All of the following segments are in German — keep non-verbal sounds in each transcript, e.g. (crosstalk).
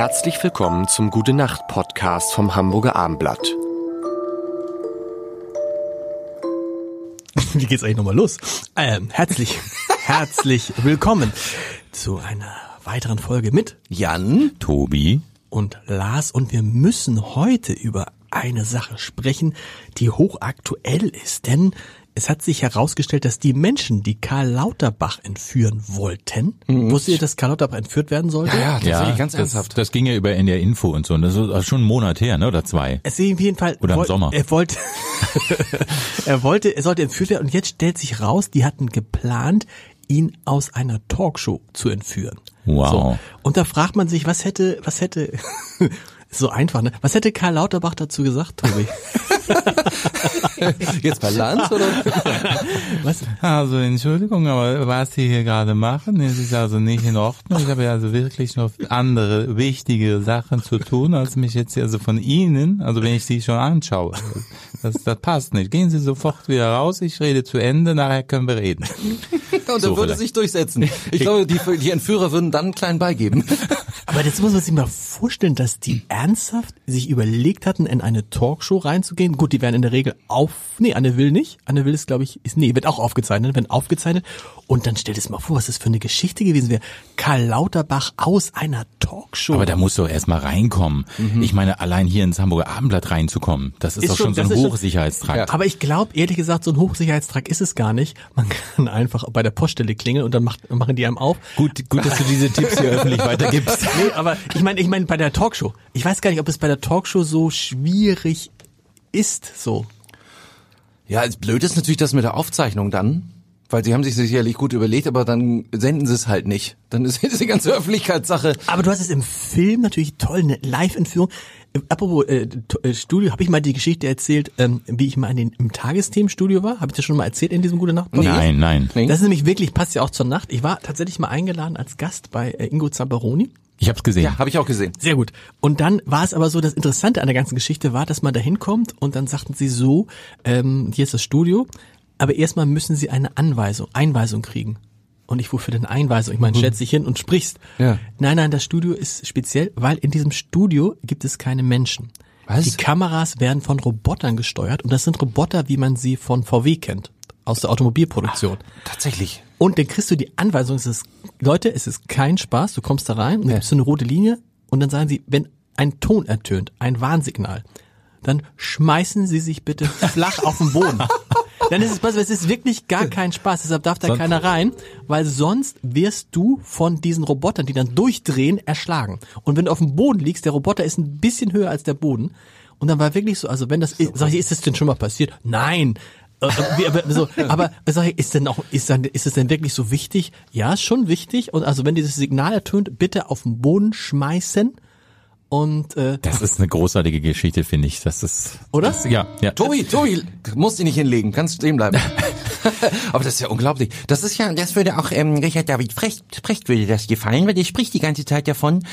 Herzlich willkommen zum Gute Nacht Podcast vom Hamburger Armblatt. (laughs) Wie geht's eigentlich nochmal los? Ähm, herzlich, (laughs) herzlich willkommen zu einer weiteren Folge mit Jan, Tobi. und Lars und wir müssen heute über eine Sache sprechen, die hochaktuell ist, denn es hat sich herausgestellt, dass die Menschen, die Karl Lauterbach entführen wollten, wusstet ihr, dass Karl Lauterbach entführt werden sollte? ja, tatsächlich ganz das, ernsthaft. das ging ja über NDR Info und so. Und das ist schon einen Monat her, ne? Oder zwei. Es ist auf jeden Fall. Oder im woll- Sommer. Er wollte, (laughs) er wollte, er sollte entführt werden und jetzt stellt sich raus, die hatten geplant, ihn aus einer Talkshow zu entführen. Wow. So. Und da fragt man sich, was hätte, was hätte, so einfach, ne? Was hätte Karl Lauterbach dazu gesagt, Tobi? (laughs) Jetzt bei Lanz oder? (laughs) Was? Also Entschuldigung, aber was Sie hier gerade machen, ist also nicht in Ordnung. Ich habe ja also wirklich noch andere wichtige Sachen zu tun, als mich jetzt also von Ihnen, also wenn ich Sie schon anschaue. Das, das passt nicht. Gehen Sie sofort wieder raus, ich rede zu Ende, nachher können wir reden. (laughs) Und er So würde vielleicht. sich durchsetzen. Ich glaube, die, die Entführer würden dann einen kleinen beigeben. Aber jetzt muss man sich mal vorstellen, dass die ernsthaft sich überlegt hatten, in eine Talkshow reinzugehen. Gut, die werden in der Regel auf, nee, Anne Will nicht. Anne Will ist, glaube ich, ist, nee, wird auch aufgezeichnet, werden aufgezeichnet. Und dann stell dir das mal vor, was das für eine Geschichte gewesen wäre. Karl Lauterbach aus einer Talkshow. Aber da muss doch erst mal reinkommen. Ich meine, allein hier ins Hamburger Abendblatt reinzukommen, das ist, Ist doch schon- so ein Hochsicherheitstrakt. Aber ich glaube, ehrlich gesagt, so ein Hochsicherheitstrag ist es gar nicht. Man kann einfach bei der Poststelle klingeln und dann macht, machen die einem auf. Gut, gut, dass du diese Tipps hier öffentlich weitergibst. (laughs) Nee, aber ich meine, ich meine bei der Talkshow. Ich weiß gar nicht, ob es bei der Talkshow so schwierig ist, so. Ja, es blöd ist natürlich das mit der Aufzeichnung dann. Weil sie haben sich sicherlich gut überlegt, aber dann senden sie es halt nicht. Dann ist (laughs) die ganze Öffentlichkeitssache. Aber du hast es im Film natürlich toll, eine Live-Entführung. Apropos äh, äh, Studio, habe ich mal die Geschichte erzählt, ähm, wie ich mal in den, im Tagesthemenstudio war? Habe ich das schon mal erzählt in diesem Gute Nacht? Podcast? Nein, nein. Das ist nämlich wirklich, passt ja auch zur Nacht. Ich war tatsächlich mal eingeladen als Gast bei äh, Ingo Zamperoni. Ich hab's gesehen. Ja, habe ich auch gesehen. Sehr gut. Und dann war es aber so, das Interessante an der ganzen Geschichte war, dass man da hinkommt und dann sagten sie so, ähm, hier ist das Studio, aber erstmal müssen sie eine Anweisung, Einweisung kriegen. Und ich, wofür denn Einweisung? Ich meine, stellst dich hin und sprichst. Ja. Nein, nein, das Studio ist speziell, weil in diesem Studio gibt es keine Menschen. Was? Die Kameras werden von Robotern gesteuert und das sind Roboter, wie man sie von VW kennt, aus der Automobilproduktion. Tatsächlich. Und dann kriegst du die Anweisung, es ist, Leute, es ist kein Spaß, du kommst da rein und dann gibst du eine rote Linie und dann sagen sie, wenn ein Ton ertönt, ein Warnsignal, dann schmeißen sie sich bitte (laughs) flach auf den Boden. Dann ist es, auf, es ist wirklich gar kein Spaß, deshalb darf da Sonst- keiner rein, weil sonst wirst du von diesen Robotern, die dann durchdrehen, erschlagen. Und wenn du auf dem Boden liegst, der Roboter ist ein bisschen höher als der Boden. Und dann war wirklich so, also wenn das, sag ich, ist das denn schon mal passiert? Nein. Äh, äh, aber, so, (laughs) aber sag ich, ist denn auch, ist dann, ist es denn wirklich so wichtig? Ja, ist schon wichtig. Und also wenn dieses Signal ertönt, bitte auf den Boden schmeißen. Und äh, Das ist eine großartige Geschichte, finde ich. Das ist, Oder? Das, ja, ja. Tobi, Tobi, musst dich nicht hinlegen, kannst stehen bleiben. (laughs) Aber das ist ja unglaublich. Das ist ja, das würde auch ähm, Richard David Precht, Precht würde das gefallen, weil der spricht die ganze Zeit davon,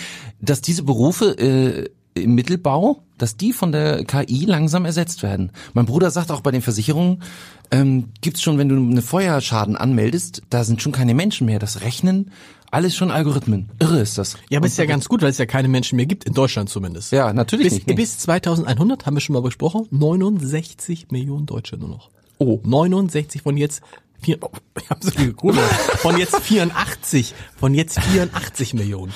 dass diese Berufe äh, im Mittelbau, dass die von der KI langsam ersetzt werden. Mein Bruder sagt auch bei den Versicherungen, ähm, gibt's schon, wenn du einen Feuerschaden anmeldest, da sind schon keine Menschen mehr. Das Rechnen, alles schon Algorithmen. Irre ist das. ja, aber ist ja ganz gut, weil es ja keine Menschen mehr gibt, in Deutschland zumindest. Ja, natürlich bis, nicht. nee. bis 2100 haben wir schon mal besprochen, 69 Millionen Deutsche nur noch. Oh, 69 von jetzt vier, oh, (laughs) ich hab so viel gegoogelt. Von jetzt 84, von jetzt 84 Millionen.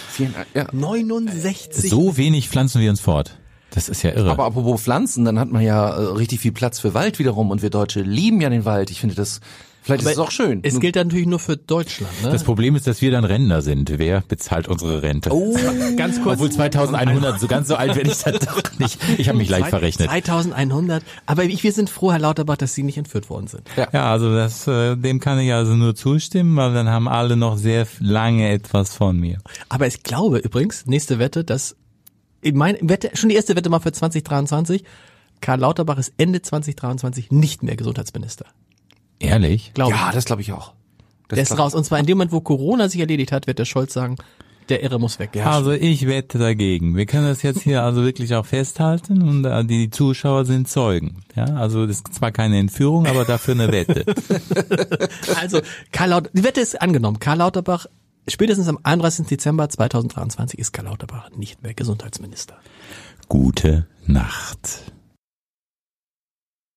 ja. 69. So wenig pflanzen wir uns fort. Das ist ja irre. Aber apropos Pflanzen, dann hat man ja äh, richtig viel Platz für Wald wiederum und wir Deutsche lieben ja den Wald. Ich finde das, vielleicht ist es auch schön. Es gilt dann natürlich nur für Deutschland, ne? das Problem ist, dass wir dann Rentner sind. Wer bezahlt unsere Rente? oh, ganz kurz. Obwohl 2100, so ganz so alt werde ich dann doch nicht. Ich habe mich leicht verrechnet. 2100. Aber ich, wir sind froh, Herr Lauterbach, dass Sie nicht entführt worden sind. Ja, also das, äh, dem kann ich also nur zustimmen, weil dann haben alle noch sehr lange etwas von mir. Aber ich glaube übrigens, nächste Wette, dass, ich meine, Wette, schon die erste Wette mal für 2023, Karl Lauterbach ist Ende 2023 nicht mehr Gesundheitsminister. Ehrlich? Glaube ja, ich. das glaube ich auch. Das Der ist raus. Und zwar in dem Moment, wo Corona sich erledigt hat, wird der Scholz sagen, der Irre muss weg. Also ich wette dagegen. Wir können das jetzt hier also wirklich auch festhalten und äh, die Zuschauer sind Zeugen. Ja, also das ist zwar keine Entführung, aber dafür eine Wette. (laughs) Also, Karl Lauter, die Wette ist angenommen. Karl Lauterbach Spätestens am 31. Dezember 2023 ist Karl Lauterbach nicht mehr Gesundheitsminister. Gute Nacht.